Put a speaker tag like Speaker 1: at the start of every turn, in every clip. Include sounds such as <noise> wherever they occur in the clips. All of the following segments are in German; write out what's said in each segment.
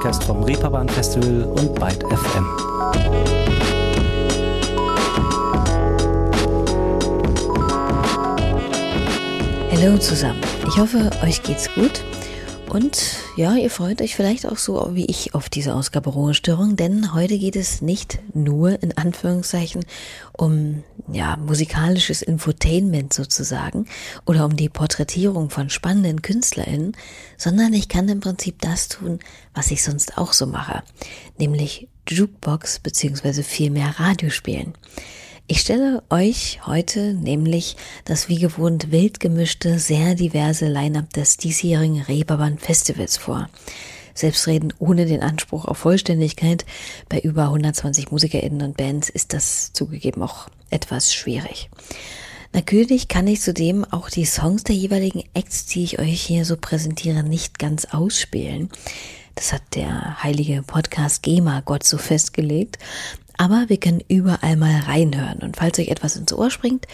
Speaker 1: Podcast vom Reeperbahn Festival und Byte FM.
Speaker 2: Hallo zusammen. Ich hoffe, euch geht's gut. Und ja, ihr freut euch vielleicht auch so wie ich auf diese Ausgabe Ruhestörung, denn heute geht es nicht nur in Anführungszeichen um ja, musikalisches Infotainment sozusagen oder um die Porträtierung von spannenden KünstlerInnen, sondern ich kann im Prinzip das tun, was ich sonst auch so mache, nämlich Jukebox beziehungsweise vielmehr Radio spielen. Ich stelle euch heute nämlich das wie gewohnt wild gemischte, sehr diverse Line-up des diesjährigen Reeperbahn Festivals vor. Selbstredend ohne den Anspruch auf Vollständigkeit, bei über 120 MusikerInnen und Bands ist das zugegeben auch etwas schwierig. Natürlich kann ich zudem auch die Songs der jeweiligen Acts, die ich euch hier so präsentiere, nicht ganz ausspielen. Das hat der heilige Podcast GEMA Gott so festgelegt. Aber wir können überall mal reinhören. Und falls euch etwas ins Ohr springt,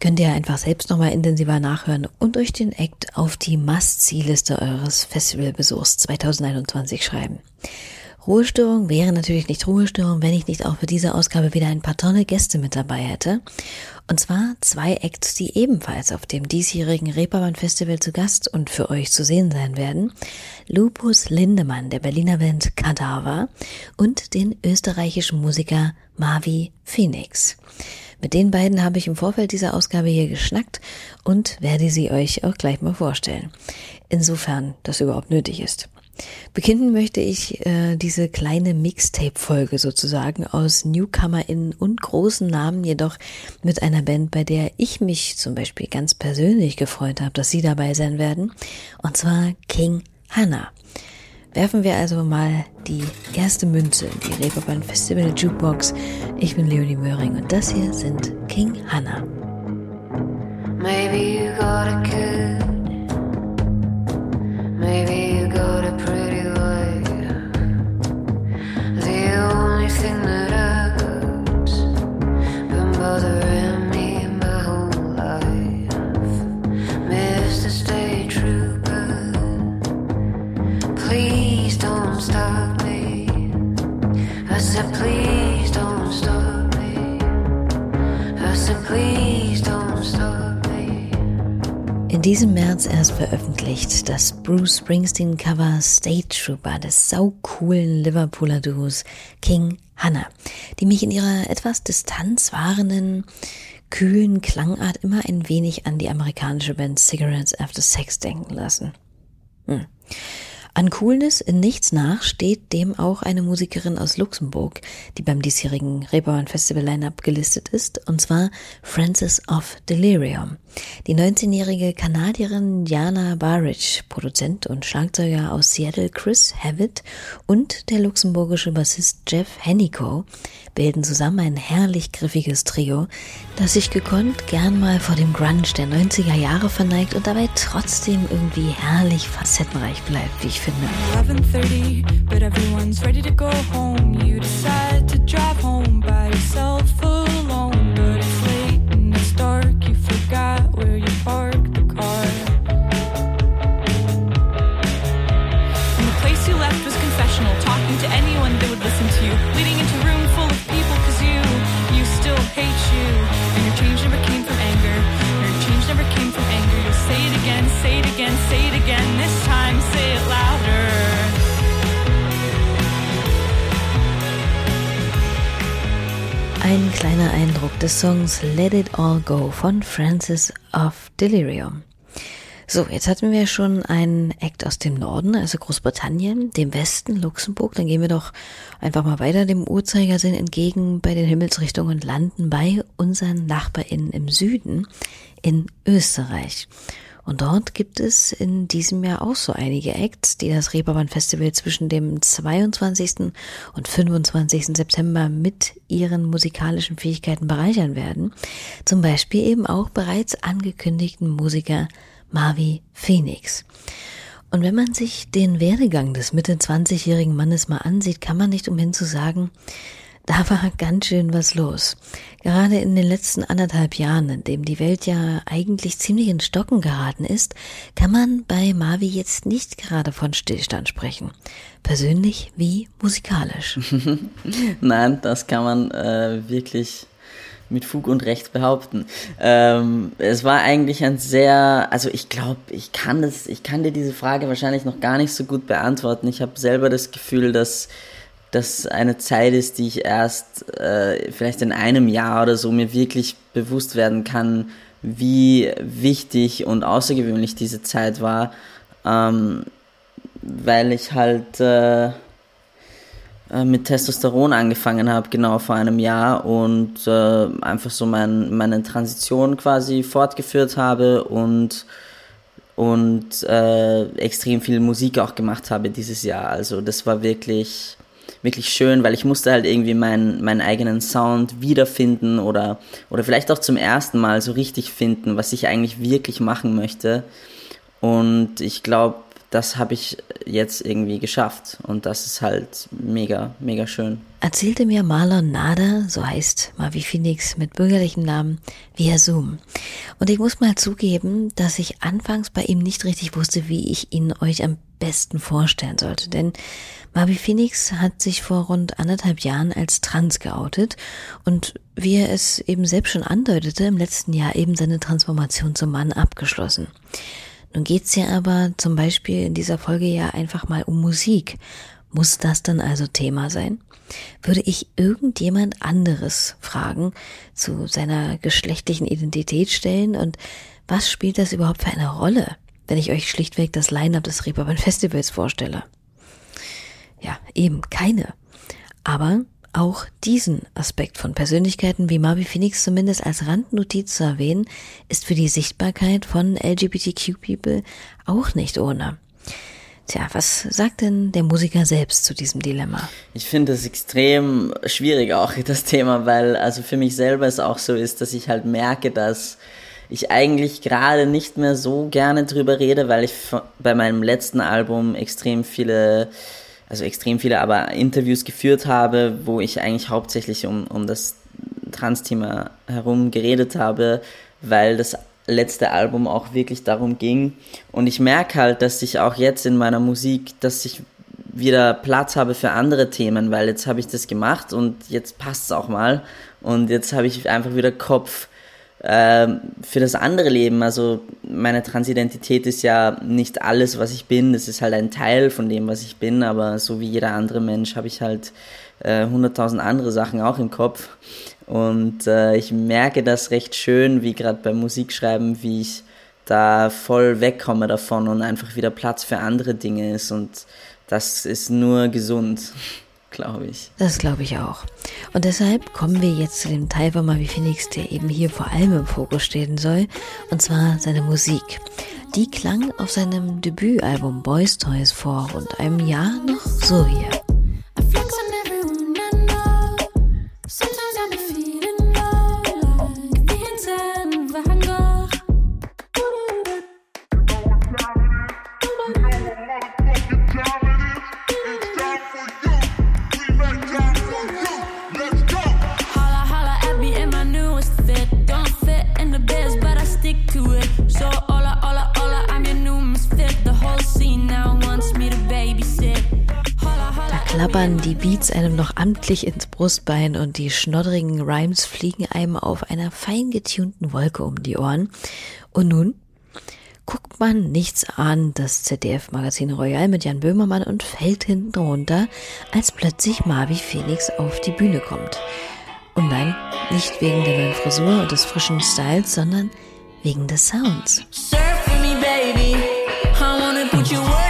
Speaker 2: könnt ihr einfach selbst nochmal intensiver nachhören und euch den Act auf die Must-See-Liste eures Festivalbesuchs 2021 schreiben. Ruhestörung wäre natürlich nicht Ruhestörung, wenn ich nicht auch für diese Ausgabe wieder ein paar tolle Gäste mit dabei hätte. Und zwar zwei Acts, die ebenfalls auf dem diesjährigen Reeperbahn Festival zu Gast und für euch zu sehen sein werden. Lupus Lindemann der Berliner Band Kadaver und den österreichischen Musiker Mavi Phoenix. Mit den beiden habe ich im Vorfeld dieser Ausgabe hier geschnackt und werde sie euch auch gleich mal vorstellen. Insofern das überhaupt nötig ist. Beginnen möchte ich äh, diese kleine Mixtape-Folge sozusagen aus NewcomerInnen und großen Namen, jedoch mit einer Band, bei der ich mich zum Beispiel ganz persönlich gefreut habe, dass sie dabei sein werden, und zwar King Hannah. Werfen wir also mal die erste Münze in die Reeperbahn Festival Jukebox. Ich bin Leonie Möhring und das hier sind King Hannah. Maybe you got a kid. Maybe
Speaker 3: anything that been bothering me my whole life. Please don't stop me. I said, please don't stop me. I said, please.
Speaker 2: Diesem März erst veröffentlicht das Bruce Springsteen Cover State Trooper des saucoolen Liverpooler Duos King Hannah, die mich in ihrer etwas distanzwahrenden, kühlen Klangart immer ein wenig an die amerikanische Band Cigarettes After Sex denken lassen. Hm. An Coolness in nichts nach steht dem auch eine Musikerin aus Luxemburg, die beim diesjährigen Reeperbahn Festival Lineup gelistet ist, und zwar Frances of Delirium. Die 19-jährige Kanadierin Jana Barrich, Produzent und Schlagzeuger aus Seattle Chris Havitt und der luxemburgische Bassist Jeff Hennico bilden zusammen ein herrlich griffiges Trio, das sich gekonnt gern mal vor dem Grunge der 90er Jahre verneigt und dabei trotzdem irgendwie herrlich facettenreich bleibt, wie ich finde. 11:30, but everyone's ready to go home. You decide to drive home Ein kleiner Eindruck des Songs Let It All Go von Francis of Delirium. So, jetzt hatten wir schon einen Act aus dem Norden, also Großbritannien, dem Westen, Luxemburg. Dann gehen wir doch einfach mal weiter dem Uhrzeigersinn entgegen bei den Himmelsrichtungen und landen bei unseren NachbarInnen im Süden in Österreich. Und dort gibt es in diesem Jahr auch so einige Acts, die das Reeperbahn Festival zwischen dem 22. und 25. September mit ihren musikalischen Fähigkeiten bereichern werden. Zum Beispiel eben auch bereits angekündigten Musiker Marvi Phoenix. Und wenn man sich den Werdegang des Mitte 20-jährigen Mannes mal ansieht, kann man nicht umhin zu sagen, da war ganz schön was los. Gerade in den letzten anderthalb Jahren, in dem die Welt ja eigentlich ziemlich in Stocken geraten ist, kann man bei Mavi jetzt nicht gerade von Stillstand sprechen. Persönlich wie musikalisch. <laughs>
Speaker 4: Nein, das kann man äh, wirklich mit Fug und Recht behaupten. Ähm, es war eigentlich ein sehr, also ich glaube, ich kann das, ich kann dir diese Frage wahrscheinlich noch gar nicht so gut beantworten. Ich habe selber das Gefühl, dass das eine Zeit ist, die ich erst äh, vielleicht in einem Jahr oder so mir wirklich bewusst werden kann, wie wichtig und außergewöhnlich diese Zeit war, ähm, weil ich halt äh, äh mit Testosteron angefangen habe, genau vor einem Jahr und äh, einfach so mein, meine Transition quasi fortgeführt habe und und äh, extrem viel Musik auch gemacht habe dieses Jahr. Also das war wirklich wirklich schön, weil ich musste halt irgendwie meinen, meinen eigenen Sound wiederfinden oder, oder vielleicht auch zum ersten Mal so richtig finden, was ich eigentlich wirklich machen möchte. Und ich glaube, das habe ich jetzt irgendwie geschafft und das ist halt mega, mega schön.
Speaker 2: Erzählte mir Marlon Nader, so heißt Mavi Phoenix mit bürgerlichem Namen, via Zoom. Und ich muss mal zugeben, dass ich anfangs bei ihm nicht richtig wusste, wie ich ihn euch am besten vorstellen sollte, denn Mavi Phoenix hat sich vor rund anderthalb Jahren als trans geoutet und wie er es eben selbst schon andeutete, im letzten Jahr eben seine Transformation zum Mann abgeschlossen. Nun geht's ja aber zum Beispiel in dieser Folge ja einfach mal um Musik. Muss das dann also Thema sein? Würde ich irgendjemand anderes fragen, zu seiner geschlechtlichen Identität stellen und was spielt das überhaupt für eine Rolle, wenn ich euch schlichtweg das Line-up des Reeperbahn Festivals vorstelle? Ja, eben keine. Aber auch diesen Aspekt von Persönlichkeiten wie Marby Phoenix zumindest als Randnotiz zu erwähnen, ist für die Sichtbarkeit von LGBTQ-People auch nicht ohne. Tja, was sagt denn der Musiker selbst zu diesem Dilemma?
Speaker 4: Ich finde es extrem schwierig auch, <laughs> das Thema, weil also für mich selber es auch so ist, dass ich halt merke, dass ich eigentlich gerade nicht mehr so gerne drüber rede, weil ich bei meinem letzten Album extrem viele also extrem viele, aber Interviews geführt habe, wo ich eigentlich hauptsächlich um, um das Trans-Thema herum geredet habe, weil das letzte Album auch wirklich darum ging. Und ich merke halt, dass ich auch jetzt in meiner Musik, dass ich wieder Platz habe für andere Themen, weil jetzt habe ich das gemacht und jetzt passt es auch mal. Und jetzt habe ich einfach wieder Kopf ähm, für das andere Leben, also meine Transidentität ist ja nicht alles, was ich bin, das ist halt ein Teil von dem, was ich bin, aber so wie jeder andere Mensch habe ich halt äh, hunderttausend äh, andere Sachen auch im Kopf. Und äh, ich merke das recht schön, wie gerade beim Musikschreiben, wie ich da voll wegkomme davon und einfach wieder Platz für andere Dinge ist. Und das ist nur gesund glaube ich.
Speaker 2: Das glaube ich auch. Und deshalb kommen wir jetzt zu dem Teil von Mavi Phoenix, der eben hier vor allem im Fokus stehen soll, und zwar seine Musik. Die klang auf seinem Debütalbum Boys Toys vor rund einem Jahr noch so hier. Klappern die Beats einem noch amtlich ins Brustbein und die schnoddrigen Rhymes fliegen einem auf einer fein getunten Wolke um die Ohren. Und nun guckt man nichts an das ZDF-Magazin Royal mit Jan Böhmermann und fällt hinten runter, als plötzlich Marvi Felix auf die Bühne kommt. Und nein, nicht wegen der neuen Frisur und des frischen Styles, sondern wegen des Sounds. Surf me, baby. I wanna put your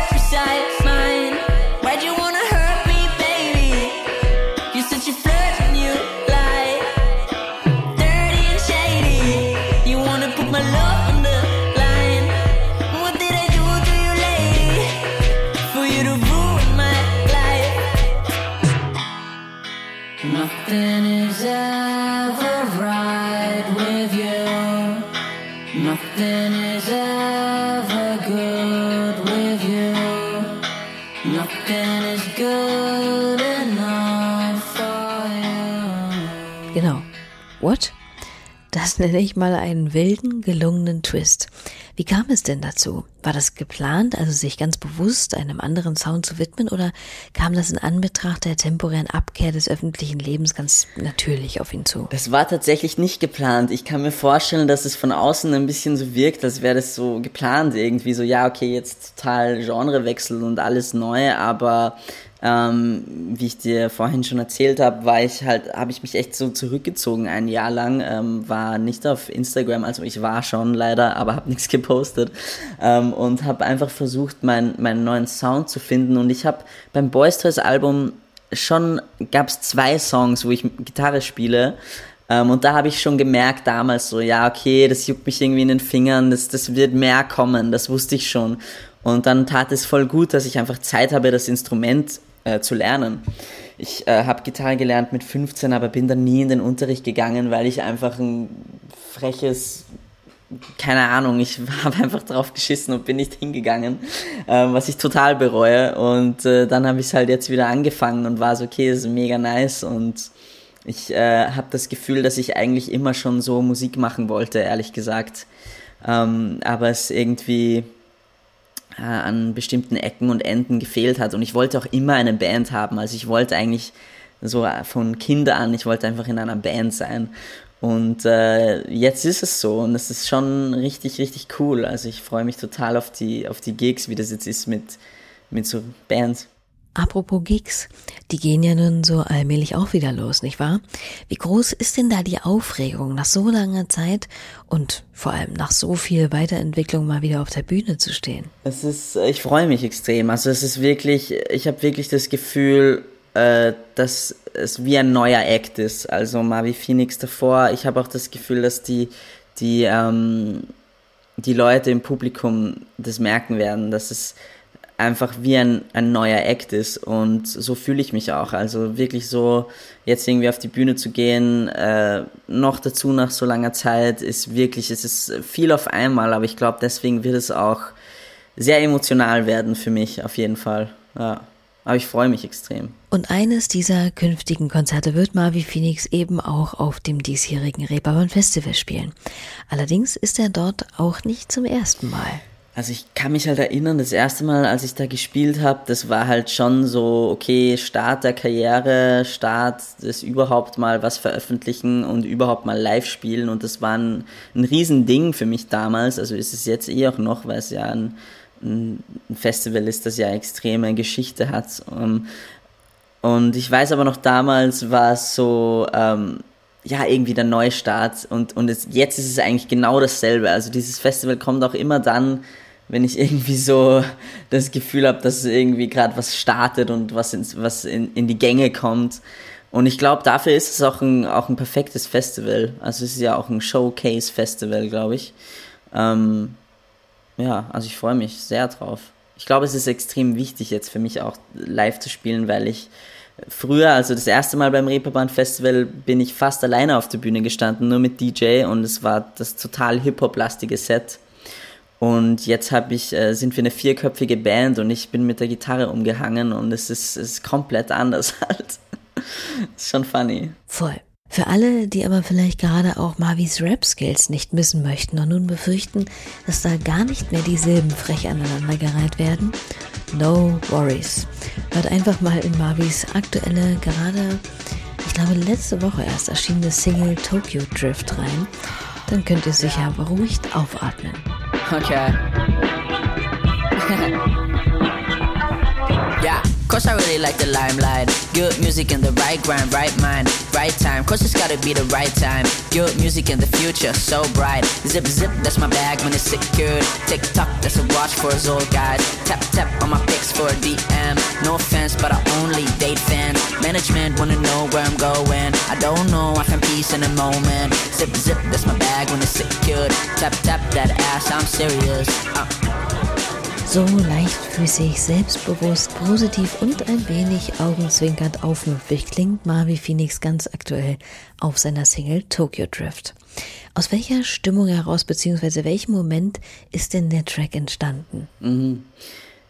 Speaker 2: Das nenne ich mal einen wilden, gelungenen Twist. Wie kam es denn dazu? War das geplant, also sich ganz bewusst einem anderen Sound zu widmen, oder kam das in Anbetracht der temporären Abkehr des öffentlichen Lebens ganz natürlich auf ihn zu?
Speaker 4: Das war tatsächlich nicht geplant. Ich kann mir vorstellen, dass es von außen ein bisschen so wirkt, als wäre das so geplant irgendwie. So, ja, okay, jetzt total Genrewechsel und alles neu, aber ähm, wie ich dir vorhin schon erzählt habe, war ich halt, habe ich mich echt so zurückgezogen ein Jahr lang, ähm, war nicht auf Instagram, also ich war schon leider, aber habe <laughs> nichts gepostet ähm, und habe einfach versucht, mein, meinen neuen Sound zu finden und ich habe beim Boys Toys Album schon gab es zwei Songs, wo ich Gitarre spiele. Ähm, und da habe ich schon gemerkt damals so, ja, okay, das juckt mich irgendwie in den Fingern, das, das wird mehr kommen, das wusste ich schon. Und dann tat es voll gut, dass ich einfach Zeit habe, das Instrument äh, zu lernen. Ich äh, habe Gitarre gelernt mit 15, aber bin dann nie in den Unterricht gegangen, weil ich einfach ein freches, keine Ahnung, ich <laughs> habe einfach drauf geschissen und bin nicht hingegangen, äh, was ich total bereue. Und äh, dann habe ich es halt jetzt wieder angefangen und war so, okay, das ist mega nice und ich äh, habe das Gefühl, dass ich eigentlich immer schon so Musik machen wollte, ehrlich gesagt. Ähm, aber es irgendwie äh, an bestimmten Ecken und Enden gefehlt hat. Und ich wollte auch immer eine Band haben. Also ich wollte eigentlich so von Kinder an, ich wollte einfach in einer Band sein. Und äh, jetzt ist es so und es ist schon richtig, richtig cool. Also ich freue mich total auf die, auf die Gigs, wie das jetzt ist mit, mit so Bands.
Speaker 2: Apropos Gigs, die gehen ja nun so allmählich auch wieder los, nicht wahr? Wie groß ist denn da die Aufregung, nach so langer Zeit und vor allem nach so viel Weiterentwicklung mal wieder auf der Bühne zu stehen?
Speaker 4: Es ist, ich freue mich extrem. Also es ist wirklich, ich habe wirklich das Gefühl, äh, dass es wie ein neuer Act ist. Also mal wie Phoenix davor. Ich habe auch das Gefühl, dass die, die, ähm, die Leute im Publikum das merken werden, dass es einfach wie ein, ein neuer Act ist und so fühle ich mich auch. Also wirklich so jetzt irgendwie auf die Bühne zu gehen, äh, noch dazu nach so langer Zeit, ist wirklich, es ist viel auf einmal, aber ich glaube, deswegen wird es auch sehr emotional werden für mich, auf jeden Fall. Ja. Aber ich freue mich extrem.
Speaker 2: Und eines dieser künftigen Konzerte wird Marvi Phoenix eben auch auf dem diesjährigen Reeperbahn Festival spielen. Allerdings ist er dort auch nicht zum ersten Mal.
Speaker 4: Also ich kann mich halt erinnern, das erste Mal, als ich da gespielt habe, das war halt schon so, okay, Start der Karriere, Start des überhaupt mal was veröffentlichen und überhaupt mal live spielen und das war ein, ein Riesending für mich damals, also ist es jetzt eh auch noch, weil es ja ein, ein Festival ist, das ja extreme Geschichte hat. Ähm, und ich weiß aber noch damals war es so, ähm, ja, irgendwie der Neustart und, und es, jetzt ist es eigentlich genau dasselbe. Also dieses Festival kommt auch immer dann, wenn ich irgendwie so das Gefühl habe, dass irgendwie gerade was startet und was, ins, was in, in die Gänge kommt. Und ich glaube, dafür ist es auch ein, auch ein perfektes Festival. Also es ist ja auch ein Showcase-Festival, glaube ich. Ähm, ja, also ich freue mich sehr drauf. Ich glaube, es ist extrem wichtig jetzt für mich auch live zu spielen, weil ich früher, also das erste Mal beim Reeperbahn Festival, bin ich fast alleine auf der Bühne gestanden, nur mit DJ und es war das total Hip-Hop-lastige Set. Und jetzt ich, äh, sind wir eine vierköpfige Band und ich bin mit der Gitarre umgehangen und es ist, ist komplett anders <laughs> halt. ist schon funny.
Speaker 2: Voll. Für alle, die aber vielleicht gerade auch Marvis Rap-Skills nicht missen möchten und nun befürchten, dass da gar nicht mehr die Silben frech aneinandergereiht werden, no worries. Hört einfach mal in Marvis aktuelle, gerade, ich glaube letzte Woche erst erschienene Single Tokyo Drift rein. Dann könnt ihr sicher beruhigt aufatmen.
Speaker 5: Okay. <laughs> yeah, cause I really like the limelight. Good music in the right grind, right mind, right time. Cause it's gotta be the right time. Good music in the future, so bright. Zip zip, that's my bag when it's secured. Tick tock, that's a watch for us old guys. Tap tap on my pics for a DM. No offense, but I only date fans. Management wanna know where I'm going. I don't know, I find peace in a moment. Zip zip, that's my bag when it's secured. Tap tap that ass, I'm serious. Uh.
Speaker 2: So leichtfüßig, selbstbewusst, positiv und ein wenig augenzwinkernd aufmüpfig klingt Marvi Phoenix ganz aktuell auf seiner Single Tokyo Drift. Aus welcher Stimmung heraus, beziehungsweise welchem Moment ist denn der Track entstanden?
Speaker 4: Mhm.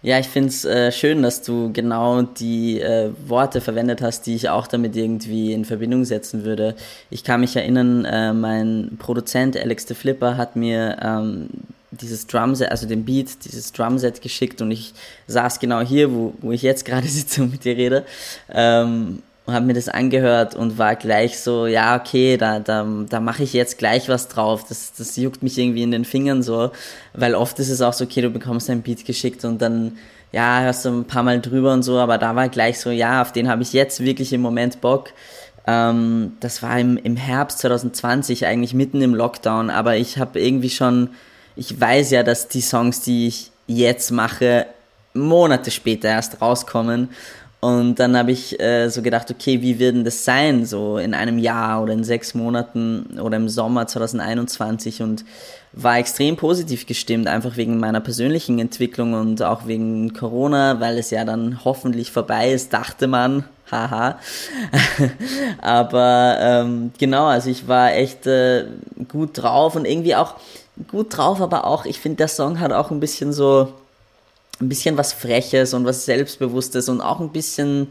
Speaker 4: Ja, ich finde es äh, schön, dass du genau die äh, Worte verwendet hast, die ich auch damit irgendwie in Verbindung setzen würde. Ich kann mich erinnern, äh, mein Produzent Alex the Flipper hat mir ähm, dieses Drumset, also den Beat, dieses Drumset geschickt und ich saß genau hier, wo, wo ich jetzt gerade <laughs> sitze und mit dir rede. Ähm, und habe mir das angehört und war gleich so, ja, okay, da, da, da mache ich jetzt gleich was drauf. Das, das juckt mich irgendwie in den Fingern so, weil oft ist es auch so, okay, du bekommst ein Beat geschickt und dann, ja, hörst du ein paar Mal drüber und so, aber da war gleich so, ja, auf den habe ich jetzt wirklich im Moment Bock. Ähm, das war im, im Herbst 2020, eigentlich mitten im Lockdown, aber ich habe irgendwie schon, ich weiß ja, dass die Songs, die ich jetzt mache, Monate später erst rauskommen. Und dann habe ich äh, so gedacht, okay, wie wird denn das sein, so in einem Jahr oder in sechs Monaten oder im Sommer 2021 und war extrem positiv gestimmt, einfach wegen meiner persönlichen Entwicklung und auch wegen Corona, weil es ja dann hoffentlich vorbei ist, dachte man, <laughs> haha. Aber ähm, genau, also ich war echt äh, gut drauf und irgendwie auch gut drauf, aber auch, ich finde, der Song hat auch ein bisschen so ein bisschen was Freches und was Selbstbewusstes und auch ein bisschen,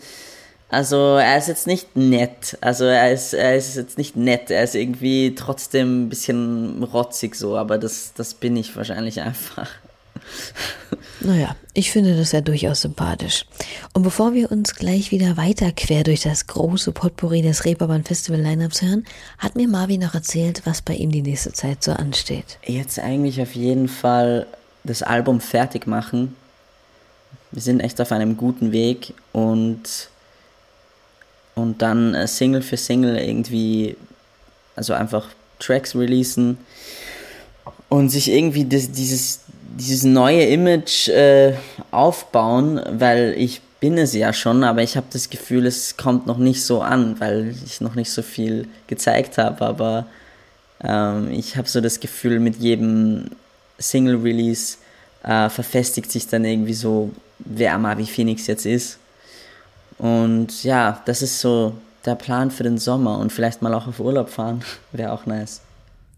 Speaker 4: also er ist jetzt nicht nett, also er ist, er ist jetzt nicht nett, er ist irgendwie trotzdem ein bisschen rotzig so, aber das, das bin ich wahrscheinlich <laughs> einfach.
Speaker 2: Naja, ich finde das ja durchaus sympathisch. Und bevor wir uns gleich wieder weiter quer durch das große Potpourri des Reeperbahn Festival Lineups hören, hat mir Marvin noch erzählt, was bei ihm die nächste Zeit so ansteht.
Speaker 4: Jetzt eigentlich auf jeden Fall das Album fertig machen wir sind echt auf einem guten Weg und, und dann äh, Single für Single irgendwie, also einfach Tracks releasen und sich irgendwie das, dieses, dieses neue Image äh, aufbauen, weil ich bin es ja schon, aber ich habe das Gefühl, es kommt noch nicht so an, weil ich noch nicht so viel gezeigt habe, aber ähm, ich habe so das Gefühl, mit jedem Single-Release äh, verfestigt sich dann irgendwie so wer wie Phoenix jetzt ist. Und ja, das ist so der Plan für den Sommer und vielleicht mal auch auf Urlaub fahren, <laughs> wäre auch nice.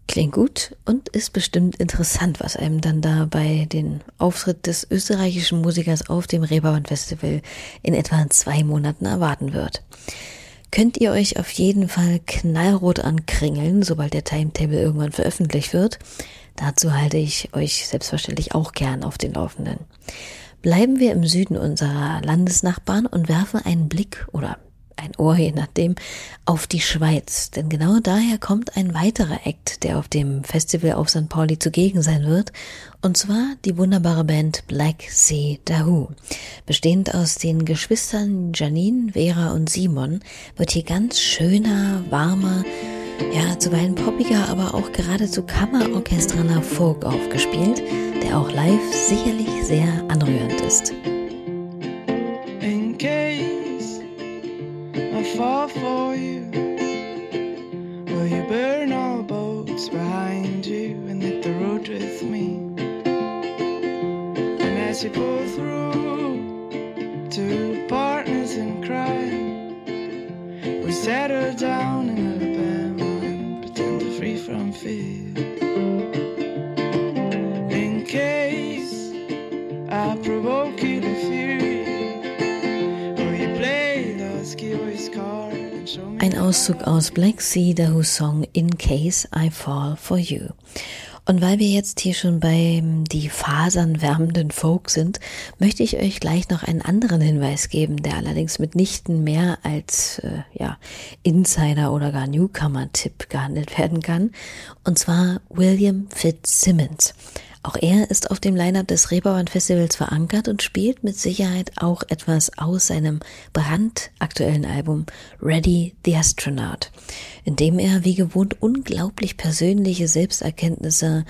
Speaker 2: Klingt gut und ist bestimmt interessant, was einem dann da bei den Auftritt des österreichischen Musikers auf dem Reeperbahn Festival in etwa zwei Monaten erwarten wird. Könnt ihr euch auf jeden Fall knallrot ankringeln, sobald der Timetable irgendwann veröffentlicht wird. Dazu halte ich euch selbstverständlich auch gern auf den Laufenden. Bleiben wir im Süden unserer Landesnachbarn und werfen einen Blick oder ein Ohr, je nachdem, auf die Schweiz. Denn genau daher kommt ein weiterer Act, der auf dem Festival auf St. Pauli zugegen sein wird. Und zwar die wunderbare Band Black Sea Dahoo. Bestehend aus den Geschwistern Janine, Vera und Simon wird hier ganz schöner, warmer, ja, zuweilen poppiger, aber auch geradezu kammerorchestraler Folk aufgespielt, der auch live sicherlich sehr anrührend ist. For you, will you burn all boats behind you and hit the road with me? And as you pull through, two partners in crime, we settle Auszug aus Black Sea, Who Song In Case I Fall for You. Und weil wir jetzt hier schon beim die Fasern wärmenden Folk sind, möchte ich euch gleich noch einen anderen Hinweis geben, der allerdings mitnichten mehr als äh, ja, Insider oder gar Newcomer-Tipp gehandelt werden kann. Und zwar William Fitzsimmons. Auch er ist auf dem Line-Up des Reeperbahn Festivals verankert und spielt mit Sicherheit auch etwas aus seinem brandaktuellen Album Ready the Astronaut, in dem er wie gewohnt unglaublich persönliche Selbsterkenntnisse,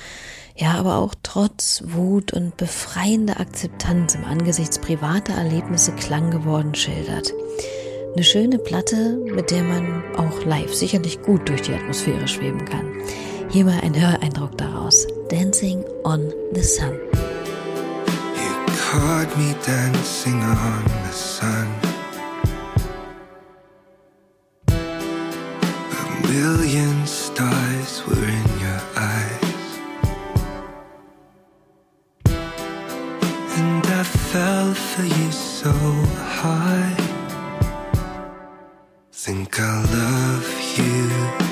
Speaker 2: ja, aber auch trotz Wut und befreiende Akzeptanz im Angesichts privater Erlebnisse klang geworden schildert. Eine schöne Platte, mit der man auch live sicherlich gut durch die Atmosphäre schweben kann. Hier mal ein Höreindruck daraus. Dancing on the Sun. You caught me dancing on the sun. A million stars were in your eyes. And
Speaker 6: I fell for you so hard. Think I'll love you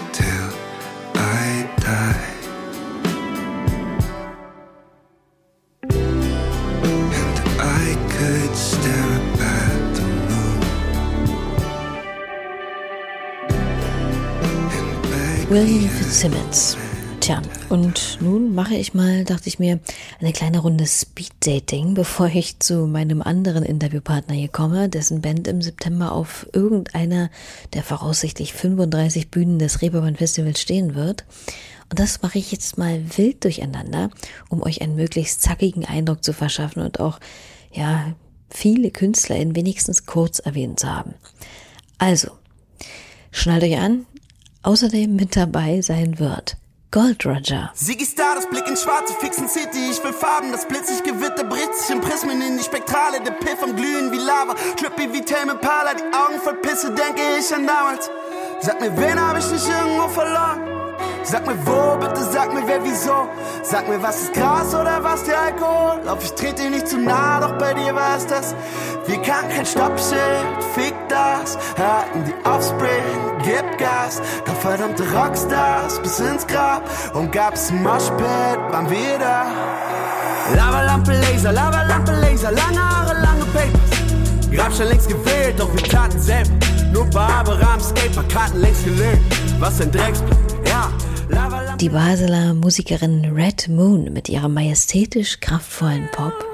Speaker 2: William Fitzsimmons. Tja, und nun mache ich mal, dachte ich mir, eine kleine Runde Speed-Dating, bevor ich zu meinem anderen Interviewpartner hier komme, dessen Band im September auf irgendeiner der voraussichtlich 35 Bühnen des Reeperbahn Festivals stehen wird. Und das mache ich jetzt mal wild durcheinander, um euch einen möglichst zackigen Eindruck zu verschaffen und auch, ja, viele Künstler in wenigstens kurz erwähnt zu haben. Also, schnallt euch an, außerdem mit dabei sein wird Gold Roger,
Speaker 7: Siggy Star, das Blick in schwarze Fixen City. Ich will Farben, das blitzig Gewitter bricht sich in Prismen in die Spektrale. Der Piff am Glühen wie Lava. Trippy wie Tame Impala, die Augen voll Pisse, denke ich an damals. Sag mir, wen hab ich nicht irgendwo verloren? Sag mir wo, bitte sag mir wer, wieso. Sag mir, was ist Gras oder was der Alkohol? Lauf, ich trete dir nicht zu nah, doch bei dir war es das. Wir kannten kein Stoppschild, fick das. Hatten die Offspring, gib Gas. Doch verdammte Rockstars bis ins Grab. Und gab's ein Moshpit, waren wir da. Lavalampe, Laser, Lavalampe, Laser, lange Haare, lange Papers. Grabstein längst gewählt, doch wir taten selber. Nur Barbara am Skatepark längst gelöst. Was ein Drecksblick, ja.
Speaker 2: Die Basler Musikerin Red Moon mit ihrem majestätisch kraftvollen Pop.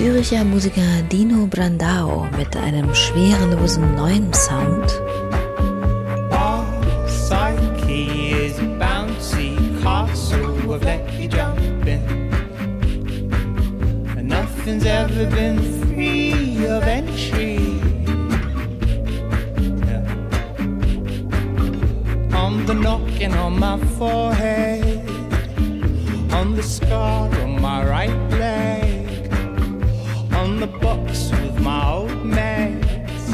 Speaker 2: Züricher Musiker Dino Brandao mit einem schwerelosen neuen Sound.
Speaker 8: Nothing's ever of entry. On the knocking on my forehead, on the scar on my right leg, on box with my old meds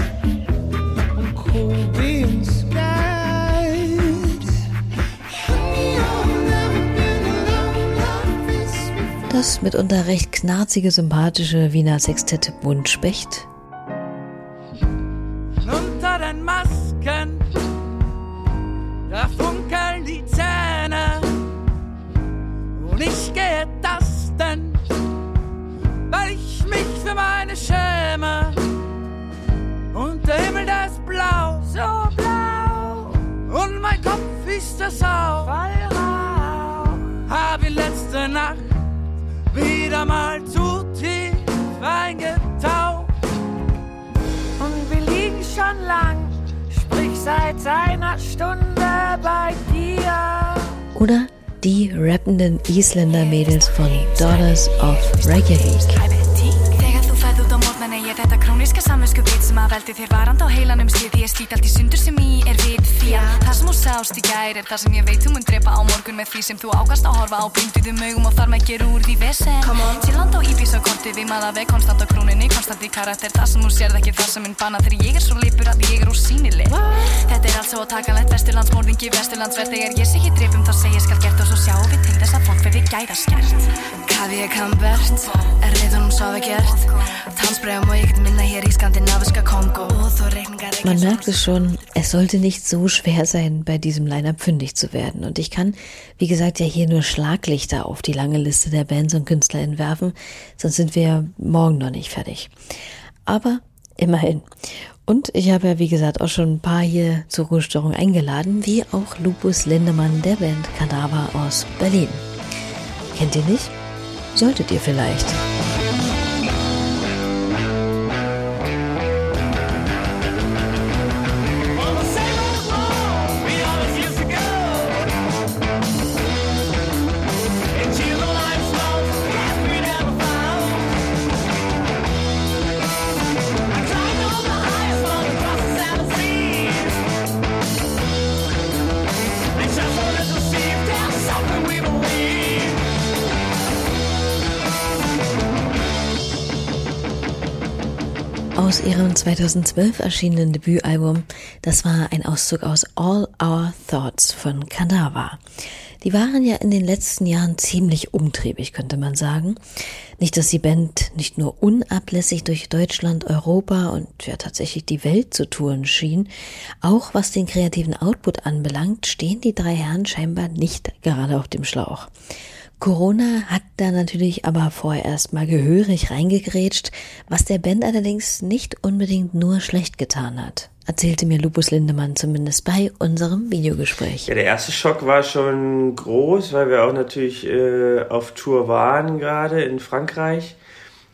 Speaker 8: I'm cold before.
Speaker 2: Das mitunter recht knarzige, sympathische Wiener Sextett Buntspecht.
Speaker 9: Seit einer Stunde bei dir.
Speaker 2: Oder die rappenden Isländer-Mädels von Daughters of Reykjavik.
Speaker 10: Ég þetta króniska samvinskupið sem að veldi þér varand á heilanum slið ég slít allt í sundur sem í er við því að það sem þú sást í gær er það sem ég veit þú mun drepa á morgun með því sem þú ágast að horfa á. Blinduðum augum og þar með gera úr því vesen. Sýrland og Íbís á korti við maða veg konstant á króninni, konstant í karakter. Það sem þú sérð ekki það sem mun banna þegar ég er svo lipur að ég er úr sínileg Þetta er allt svo takanlegt vesturlandsmórðingi vesturlandsverð þegar ég
Speaker 2: Man merkt es schon, es sollte nicht so schwer sein, bei diesem Line-Up fündig zu werden. Und ich kann, wie gesagt, ja hier nur Schlaglichter auf die lange Liste der Bands und Künstler entwerfen, sonst sind wir morgen noch nicht fertig. Aber immerhin. Und ich habe ja, wie gesagt, auch schon ein paar hier zur Ruhestörung eingeladen, wie auch Lupus Lindemann der Band Kadaver aus Berlin. Kennt ihr nicht? Solltet ihr vielleicht. Aus ihrem 2012 erschienenen Debütalbum. Das war ein Auszug aus All Our Thoughts von Kadaver. Die waren ja in den letzten Jahren ziemlich umtriebig, könnte man sagen. Nicht, dass die Band nicht nur unablässig durch Deutschland, Europa und ja tatsächlich die Welt zu touren schien, auch was den kreativen Output anbelangt, stehen die drei Herren scheinbar nicht gerade auf dem Schlauch. Corona hat da natürlich aber vorher erstmal gehörig reingegrätscht, was der Band allerdings nicht unbedingt nur schlecht getan hat, erzählte mir Lupus Lindemann zumindest bei unserem Videogespräch.
Speaker 11: Ja, der erste Schock war schon groß, weil wir auch natürlich äh, auf Tour waren gerade in Frankreich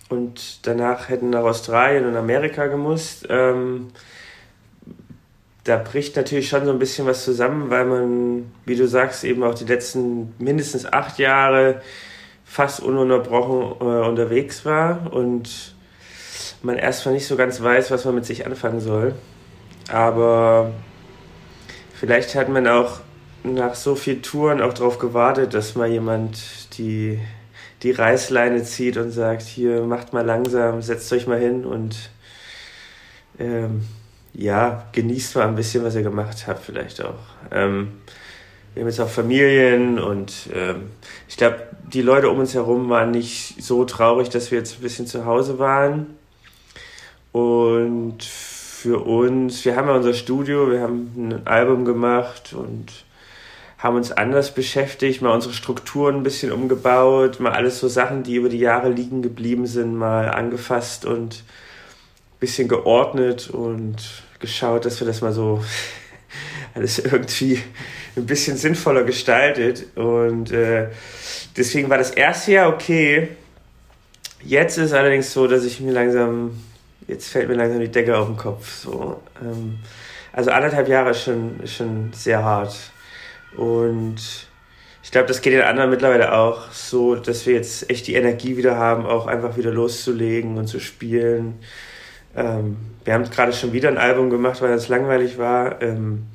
Speaker 11: und danach hätten nach Australien und Amerika gemusst. Ähm, da bricht natürlich schon so ein bisschen was zusammen, weil man, wie du sagst, eben auch die letzten mindestens acht Jahre fast ununterbrochen äh, unterwegs war und man erstmal nicht so ganz weiß, was man mit sich anfangen soll. Aber vielleicht hat man auch nach so vielen Touren auch darauf gewartet, dass mal jemand die, die Reißleine zieht und sagt, hier macht mal langsam, setzt euch mal hin und ähm, ja, genießt mal ein bisschen, was ihr gemacht habt, vielleicht auch. Ähm, wir haben jetzt auch Familien und ähm, ich glaube, die Leute um uns herum waren nicht so traurig, dass wir jetzt ein bisschen zu Hause waren. Und für uns, wir haben ja unser Studio, wir haben ein Album gemacht und haben uns anders beschäftigt, mal unsere Strukturen ein bisschen umgebaut, mal alles so Sachen, die über die Jahre liegen geblieben sind, mal angefasst und bisschen geordnet und geschaut, dass wir das mal so <laughs> alles irgendwie ein bisschen sinnvoller gestaltet. Und äh, deswegen war das erste Jahr okay. Jetzt ist allerdings so, dass ich mir langsam, jetzt fällt mir langsam die Decke auf den Kopf. So. Ähm, also anderthalb Jahre ist schon, ist schon sehr hart. Und ich glaube, das geht den anderen mittlerweile auch so, dass wir jetzt echt die Energie wieder haben, auch einfach wieder loszulegen und zu spielen. Ähm, wir haben gerade schon wieder ein Album gemacht, weil es langweilig war. Ähm,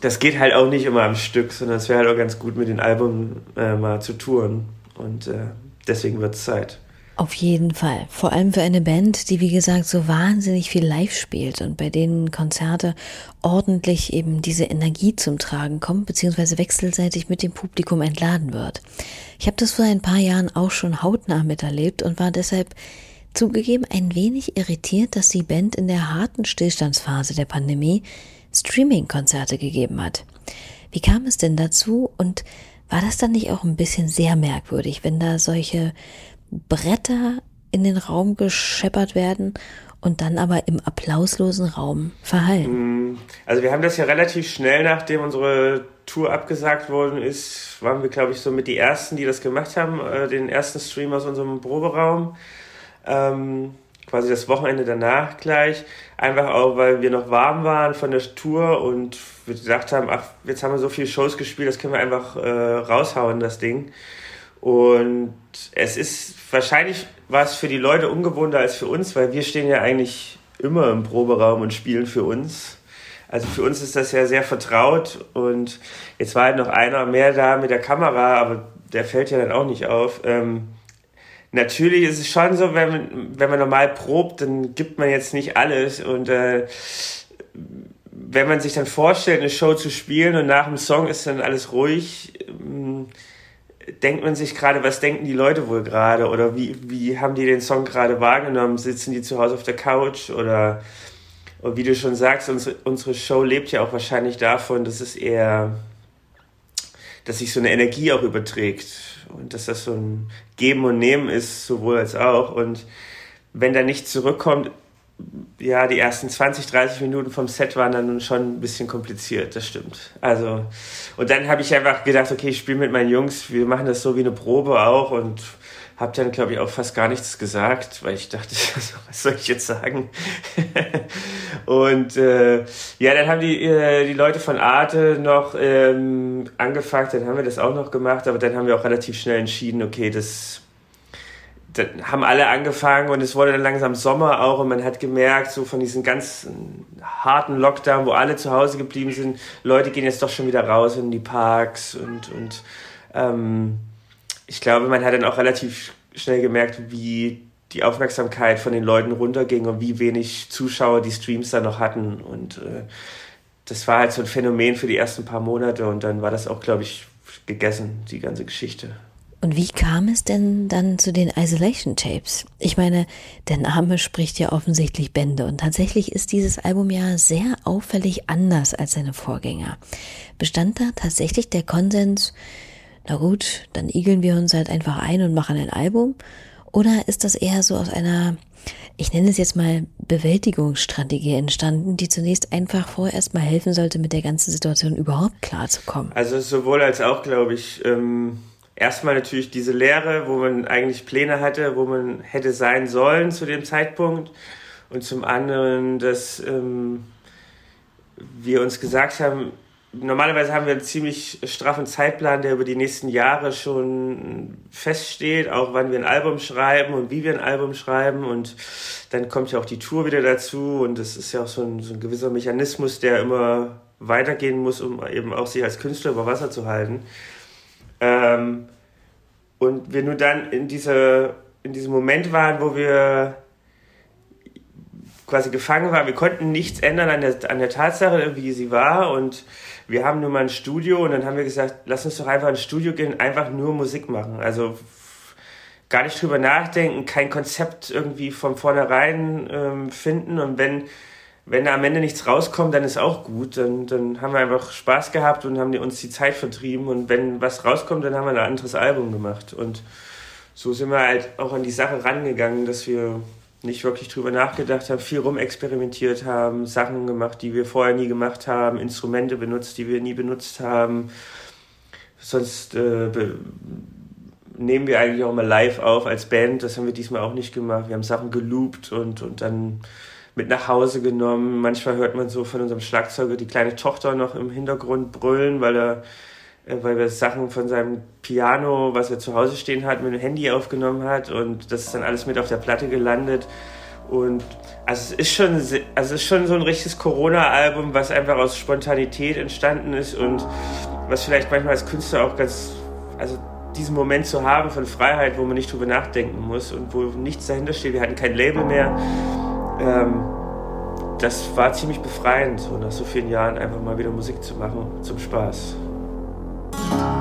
Speaker 11: das geht halt auch nicht immer am Stück, sondern es wäre halt auch ganz gut, mit den Alben äh, mal zu touren. Und äh, deswegen wird es Zeit.
Speaker 2: Auf jeden Fall. Vor allem für eine Band, die wie gesagt so wahnsinnig viel live spielt und bei denen Konzerte ordentlich eben diese Energie zum Tragen kommt, beziehungsweise wechselseitig mit dem Publikum entladen wird. Ich habe das vor ein paar Jahren auch schon hautnah miterlebt und war deshalb Zugegeben ein wenig irritiert, dass die Band in der harten Stillstandsphase der Pandemie Streaming-Konzerte gegeben hat. Wie kam es denn dazu und war das dann nicht auch ein bisschen sehr merkwürdig, wenn da solche Bretter in den Raum gescheppert werden und dann aber im applauslosen Raum verhallen?
Speaker 11: Mm, also wir haben das ja relativ schnell, nachdem unsere Tour abgesagt worden ist, waren wir, glaube ich, so mit die Ersten, die das gemacht haben, äh, den ersten Stream aus unserem Proberaum ähm, quasi das Wochenende danach gleich. Einfach auch, weil wir noch warm waren von der Tour und wir gedacht haben, ach, jetzt haben wir so viele Shows gespielt, das können wir einfach äh, raushauen, das Ding. Und es ist wahrscheinlich war es für die Leute ungewohnter als für uns, weil wir stehen ja eigentlich immer im Proberaum und spielen für uns. Also für uns ist das ja sehr vertraut und jetzt war halt noch einer mehr da mit der Kamera, aber der fällt ja dann auch nicht auf. Ähm, natürlich ist es schon so, wenn man, wenn man normal probt, dann gibt man jetzt nicht alles. Und äh, wenn man sich dann vorstellt, eine Show zu spielen und nach dem Song ist dann alles ruhig, ähm, denkt man sich gerade, was denken die Leute wohl gerade? Oder wie, wie haben die den Song gerade wahrgenommen? Sitzen die zu Hause auf der Couch? Oder, oder wie du schon sagst, unsere, unsere Show lebt ja auch wahrscheinlich davon, dass es eher, dass sich so eine Energie auch überträgt und dass das so ein Geben und Nehmen ist, sowohl als auch. Und wenn da nichts zurückkommt, ja, die ersten 20, 30 Minuten vom Set waren dann schon ein bisschen kompliziert, das stimmt. Also, und dann habe ich einfach gedacht, okay, ich spiele mit meinen Jungs, wir machen das so wie eine Probe auch und habe dann, glaube ich, auch fast gar nichts gesagt, weil ich dachte, <laughs> was soll ich jetzt sagen? <laughs> und äh, ja, dann haben die, äh, die Leute von Arte noch ähm, angefragt, dann haben wir das auch noch gemacht, aber dann haben wir auch relativ schnell entschieden, okay, das dann haben alle angefangen und es wurde dann langsam Sommer auch und man hat gemerkt, so von diesen ganz harten Lockdown, wo alle zu Hause geblieben sind, Leute gehen jetzt doch schon wieder raus in die Parks und, und ähm, ich glaube, man hat dann auch relativ schnell gemerkt, wie die Aufmerksamkeit von den Leuten runterging und wie wenig Zuschauer die Streams da noch hatten. Und äh, das war halt so ein Phänomen für die ersten paar Monate und dann war das auch, glaube ich, gegessen, die ganze Geschichte.
Speaker 2: Und wie kam es denn dann zu den Isolation Tapes? Ich meine, der Name spricht ja offensichtlich Bände und tatsächlich ist dieses Album ja sehr auffällig anders als seine Vorgänger. Bestand da tatsächlich der Konsens, na gut, dann igeln wir uns halt einfach ein und machen ein Album? Oder ist das eher so aus einer, ich nenne es jetzt mal Bewältigungsstrategie entstanden, die zunächst einfach vorerst mal helfen sollte, mit der ganzen Situation überhaupt klarzukommen?
Speaker 11: Also sowohl als auch, glaube ich, ähm, erstmal natürlich diese Lehre, wo man eigentlich Pläne hatte, wo man hätte sein sollen zu dem Zeitpunkt. Und zum anderen, dass ähm, wir uns gesagt haben, normalerweise haben wir einen ziemlich straffen Zeitplan, der über die nächsten Jahre schon feststeht, auch wann wir ein Album schreiben und wie wir ein Album schreiben. Und dann kommt ja auch die Tour wieder dazu. Und das ist ja auch so ein, so ein gewisser Mechanismus, der immer weitergehen muss, um eben auch sich als Künstler über Wasser zu halten. Ähm, und wir nur dann in, diese, in diesem Moment waren, wo wir quasi gefangen waren. Wir konnten nichts ändern an der, an der Tatsache, wie sie war. Und wir haben nur mal ein Studio und dann haben wir gesagt, lass uns doch einfach ins Studio gehen, einfach nur Musik machen. Also gar nicht drüber nachdenken, kein Konzept irgendwie von vornherein ähm, finden. Und wenn wenn da am Ende nichts rauskommt, dann ist auch gut. Dann, dann haben wir einfach Spaß gehabt und haben uns die Zeit vertrieben. Und wenn was rauskommt, dann haben wir ein anderes Album gemacht. Und so sind wir halt auch an die Sache rangegangen, dass wir nicht wirklich drüber nachgedacht haben, viel rumexperimentiert haben, Sachen gemacht, die wir vorher nie gemacht haben, Instrumente benutzt, die wir nie benutzt haben. Sonst äh, nehmen wir eigentlich auch mal live auf als Band. Das haben wir diesmal auch nicht gemacht. Wir haben Sachen geloopt und, und dann mit nach Hause genommen. Manchmal hört man so von unserem Schlagzeuger die kleine Tochter noch im Hintergrund brüllen, weil er weil wir Sachen von seinem Piano, was er zu Hause stehen hat, mit dem Handy aufgenommen hat und das ist dann alles mit auf der Platte gelandet. Und also es ist schon, also es ist schon so ein richtiges Corona-Album, was einfach aus Spontanität entstanden ist und was vielleicht manchmal als Künstler auch ganz, also diesen Moment zu haben von Freiheit, wo man nicht drüber nachdenken muss und wo nichts dahinter steht. Wir hatten kein Label mehr ähm, das war ziemlich befreiend, so nach so vielen Jahren einfach mal wieder Musik zu machen, zum Spaß.
Speaker 2: Bye.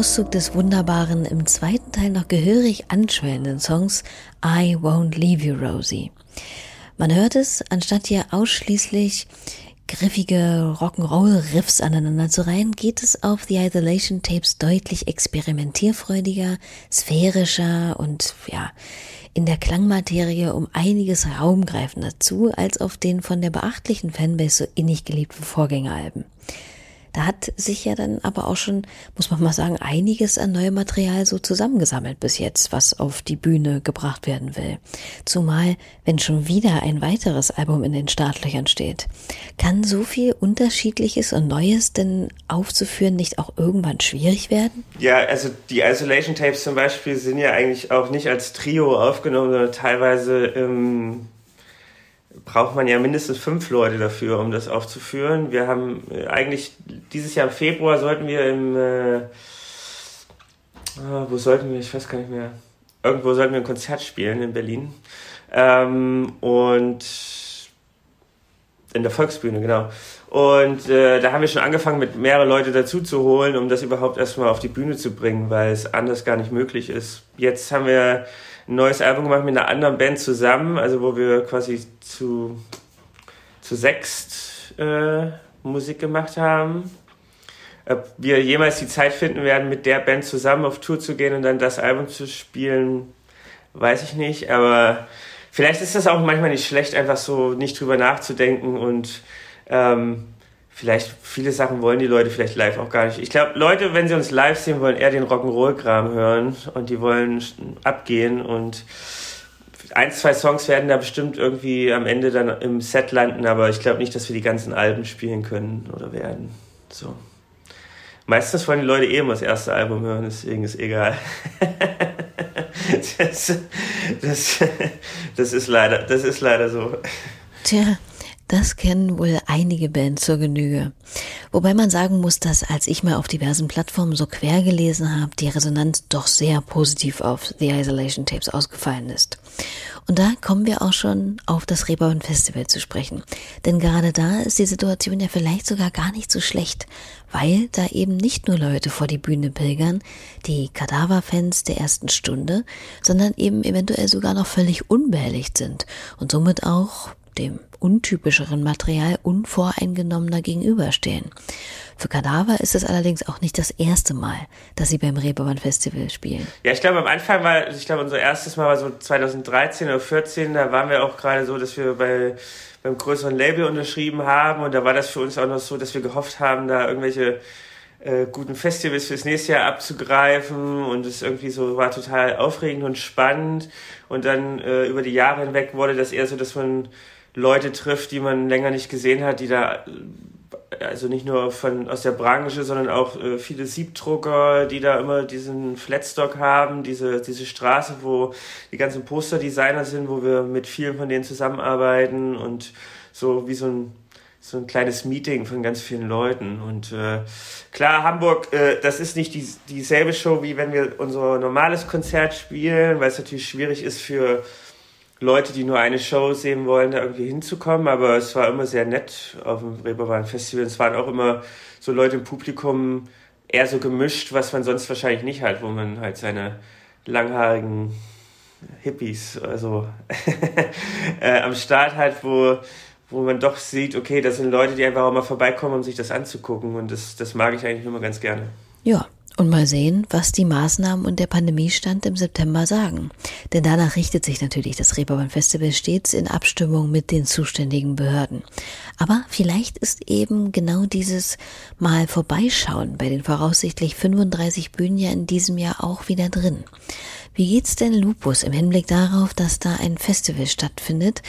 Speaker 2: Auszug des wunderbaren, im zweiten Teil noch gehörig anschwellenden Songs I Won't Leave You, Rosie. Man hört es, anstatt hier ausschließlich griffige Rock'n'Roll-Riffs aneinander zu reihen, geht es auf The Isolation Tapes deutlich experimentierfreudiger, sphärischer und ja, in der Klangmaterie um einiges raumgreifender zu, als auf den von der beachtlichen Fanbase so innig geliebten Vorgängeralben. Da hat sich ja dann aber auch schon, muss man mal sagen, einiges an neuem Material so zusammengesammelt bis jetzt, was auf die Bühne gebracht werden will. Zumal, wenn schon wieder ein weiteres Album in den Startlöchern steht. Kann so viel Unterschiedliches und Neues denn aufzuführen nicht auch irgendwann schwierig werden?
Speaker 11: Ja, also die Isolation Tapes zum Beispiel sind ja eigentlich auch nicht als Trio aufgenommen, sondern teilweise ähm, braucht man ja mindestens fünf Leute dafür, um das aufzuführen. Wir haben äh, eigentlich dieses Jahr im Februar sollten wir im äh, ah, wo sollten wir, ich weiß gar nicht mehr, irgendwo sollten wir ein Konzert spielen in Berlin. Ähm, und in der Volksbühne, genau. Und äh, da haben wir schon angefangen, mit mehrere Leute dazu zu holen, um das überhaupt erstmal auf die Bühne zu bringen, weil es anders gar nicht möglich ist. Jetzt haben wir ein neues Album gemacht mit einer anderen Band zusammen, also wo wir quasi zu, zu sechst äh, Musik gemacht haben. Ob wir jemals die Zeit finden werden, mit der Band zusammen auf Tour zu gehen und dann das Album zu spielen, weiß ich nicht, aber vielleicht ist das auch manchmal nicht schlecht, einfach so nicht drüber nachzudenken und ähm, vielleicht viele Sachen wollen die Leute vielleicht live auch gar nicht. Ich glaube, Leute, wenn sie uns live sehen, wollen eher den Rock'n'Roll-Kram hören und die wollen abgehen und ein, zwei Songs werden da bestimmt irgendwie am Ende dann im Set landen, aber ich glaube nicht, dass wir die ganzen Alben spielen können oder werden. So. Meistens wollen die Leute eh immer das erste Album hören, deswegen ist egal. <laughs> das, das, das, ist leider, das ist leider so.
Speaker 2: Tja, das kennen wohl einige Bands zur Genüge. Wobei man sagen muss, dass als ich mal auf diversen Plattformen so quer gelesen habe, die Resonanz doch sehr positiv auf The Isolation Tapes ausgefallen ist. Und da kommen wir auch schon auf das Reeperbahn Festival zu sprechen. Denn gerade da ist die Situation ja vielleicht sogar gar nicht so schlecht, weil da eben nicht nur Leute vor die Bühne pilgern, die Kadaverfans der ersten Stunde, sondern eben eventuell sogar noch völlig unbehelligt sind und somit auch dem untypischeren Material unvoreingenommener gegenüberstehen. Für Kadaver ist es allerdings auch nicht das erste Mal, dass sie beim Reeperbahn Festival spielen.
Speaker 11: Ja, ich glaube, am Anfang war, ich glaube, unser erstes Mal war so 2013 oder 14, da waren wir auch gerade so, dass wir bei, beim größeren Label unterschrieben haben und da war das für uns auch noch so, dass wir gehofft haben, da irgendwelche äh, guten Festivals fürs nächste Jahr abzugreifen und es irgendwie so war total aufregend und spannend und dann äh, über die Jahre hinweg wurde das eher so, dass man Leute trifft, die man länger nicht gesehen hat, die da also nicht nur von aus der Branche, sondern auch äh, viele Siebdrucker, die da immer diesen Flatstock haben, diese diese Straße, wo die ganzen Posterdesigner sind, wo wir mit vielen von denen zusammenarbeiten und so wie so ein so ein kleines Meeting von ganz vielen Leuten. Und äh, klar, Hamburg, äh, das ist nicht die, dieselbe Show, wie wenn wir unser normales Konzert spielen, weil es natürlich schwierig ist für Leute, die nur eine Show sehen wollen, da irgendwie hinzukommen. Aber es war immer sehr nett auf dem Reeperbahn Festival. Es waren auch immer so Leute im Publikum eher so gemischt, was man sonst wahrscheinlich nicht hat, wo man halt seine langhaarigen Hippies also <laughs> äh, am Start hat, wo wo man doch sieht, okay, das sind Leute, die einfach auch mal vorbeikommen, um sich das anzugucken. Und das, das mag ich eigentlich immer ganz gerne.
Speaker 2: Ja, und mal sehen, was die Maßnahmen und der Pandemiestand im September sagen. Denn danach richtet sich natürlich das Reeperbahn Festival stets in Abstimmung mit den zuständigen Behörden. Aber vielleicht ist eben genau dieses Mal Vorbeischauen bei den voraussichtlich 35 Bühnen ja in diesem Jahr auch wieder drin. Wie geht's denn Lupus im Hinblick darauf, dass da ein Festival stattfindet,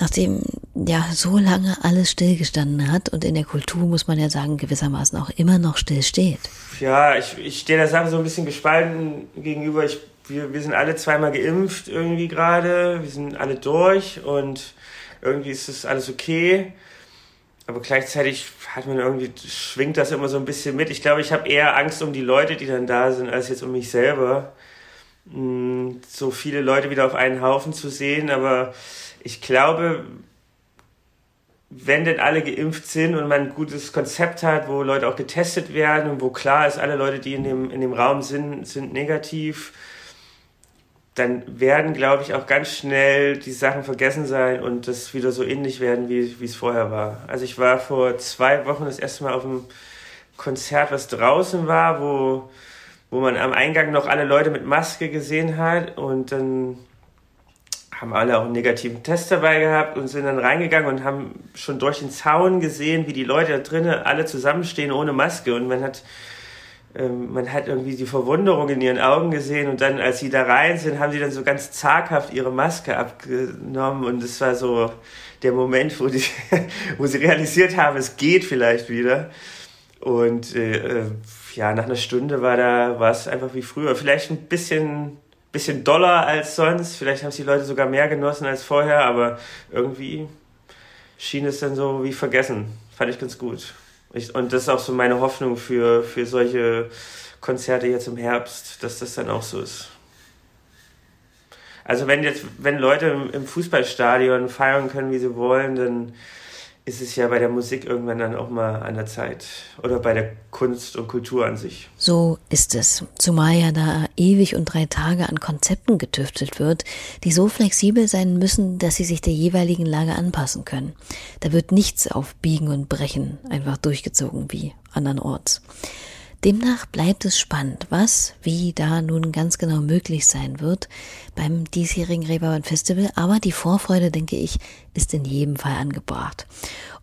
Speaker 2: nachdem ja so lange alles stillgestanden hat und in der Kultur muss man ja sagen gewissermaßen auch immer noch still steht?
Speaker 11: Ja, ich, ich stehe der Sache so ein bisschen gespalten gegenüber. Ich, wir, wir sind alle zweimal geimpft irgendwie gerade, wir sind alle durch und irgendwie ist das alles okay. Aber gleichzeitig hat man irgendwie, schwingt das immer so ein bisschen mit. Ich glaube, ich habe eher Angst um die Leute, die dann da sind, als jetzt um mich selber so viele Leute wieder auf einen Haufen zu sehen, aber ich glaube, wenn denn alle geimpft sind und man ein gutes Konzept hat, wo Leute auch getestet werden und wo klar ist, alle Leute, die in dem, in dem Raum sind, sind negativ, dann werden, glaube ich, auch ganz schnell die Sachen vergessen sein und das wieder so ähnlich werden, wie, wie es vorher war. Also ich war vor zwei Wochen das erste Mal auf einem Konzert, was draußen war, wo wo man am Eingang noch alle Leute mit Maske gesehen hat und dann haben alle auch einen negativen Test dabei gehabt und sind dann reingegangen und haben schon durch den Zaun gesehen, wie die Leute da drinnen alle zusammenstehen ohne Maske und man hat ähm, man hat irgendwie die Verwunderung in ihren Augen gesehen und dann, als sie da rein sind, haben sie dann so ganz zaghaft ihre Maske abgenommen und es war so der Moment, wo, die, <laughs> wo sie realisiert haben, es geht vielleicht wieder. Und äh, äh ja, nach einer Stunde war da, war es einfach wie früher. Vielleicht ein bisschen, bisschen doller als sonst. Vielleicht haben es die Leute sogar mehr genossen als vorher, aber irgendwie schien es dann so wie vergessen. Fand ich ganz gut. Ich, und das ist auch so meine Hoffnung für, für solche Konzerte jetzt im Herbst, dass das dann auch so ist. Also wenn jetzt, wenn Leute im, im Fußballstadion feiern können, wie sie wollen, dann ist es ja bei der Musik irgendwann dann auch mal an der Zeit oder bei der Kunst und Kultur an sich.
Speaker 2: So ist es, zumal ja da ewig und drei Tage an Konzepten getüftelt wird, die so flexibel sein müssen, dass sie sich der jeweiligen Lage anpassen können. Da wird nichts auf Biegen und Brechen einfach durchgezogen wie andernorts. Demnach bleibt es spannend, was, wie da nun ganz genau möglich sein wird beim diesjährigen Reeperbahn Festival. Aber die Vorfreude, denke ich, ist in jedem Fall angebracht.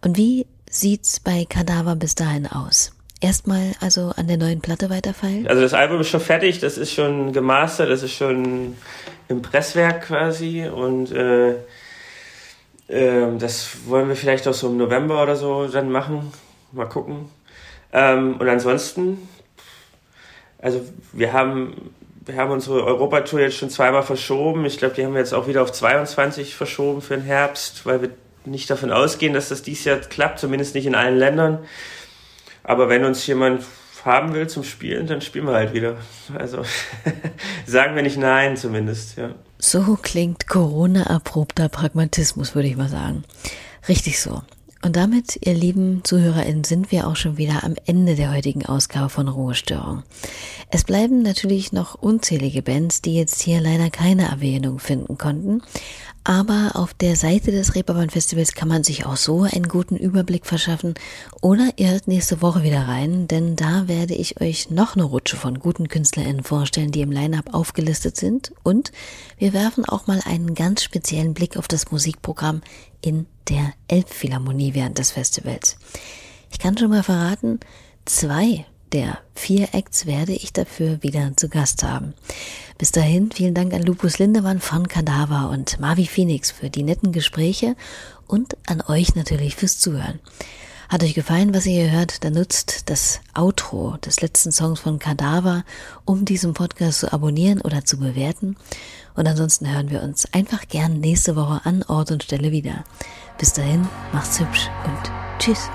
Speaker 2: Und wie sieht's bei Kadaver bis dahin aus? Erstmal also an der neuen Platte weiterfeilen?
Speaker 11: Also das Album ist schon fertig, das ist schon gemastert, das ist schon im Presswerk quasi und äh, äh, das wollen wir vielleicht auch so im November oder so dann machen. Mal gucken. Ähm, und ansonsten, also wir haben, wir haben unsere Europatour jetzt schon zweimal verschoben. Ich glaube, die haben wir jetzt auch wieder auf 22 verschoben für den Herbst, weil wir nicht davon ausgehen, dass das dieses Jahr klappt, zumindest nicht in allen Ländern. Aber wenn uns jemand haben will zum Spielen, dann spielen wir halt wieder. Also <laughs> sagen wir nicht nein zumindest, ja.
Speaker 2: So klingt Corona-erprobter Pragmatismus, würde ich mal sagen. Richtig so. Und damit, ihr lieben ZuhörerInnen, sind wir auch schon wieder am Ende der heutigen Ausgabe von Ruhestörung. Es bleiben natürlich noch unzählige Bands, die jetzt hier leider keine Erwähnung finden konnten. Aber auf der Seite des Reeperbahn Festivals kann man sich auch so einen guten Überblick verschaffen. Oder ihr hört nächste Woche wieder rein, denn da werde ich euch noch eine Rutsche von guten KünstlerInnen vorstellen, die im Line-Up aufgelistet sind. Und wir werfen auch mal einen ganz speziellen Blick auf das Musikprogramm in der Elbphilharmonie während des Festivals. Ich kann schon mal verraten, zwei der vier Acts werde ich dafür wieder zu Gast haben. Bis dahin vielen Dank an Lupus Lindemann von Kadaver und Marvi Phoenix für die netten Gespräche und an euch natürlich fürs Zuhören. Hat euch gefallen, was ihr hier hört, dann nutzt das Outro des letzten Songs von Kadaver, um diesen Podcast zu abonnieren oder zu bewerten. Und ansonsten hören wir uns einfach gern nächste Woche an Ort und Stelle wieder. Bis dahin, macht's hübsch und tschüss.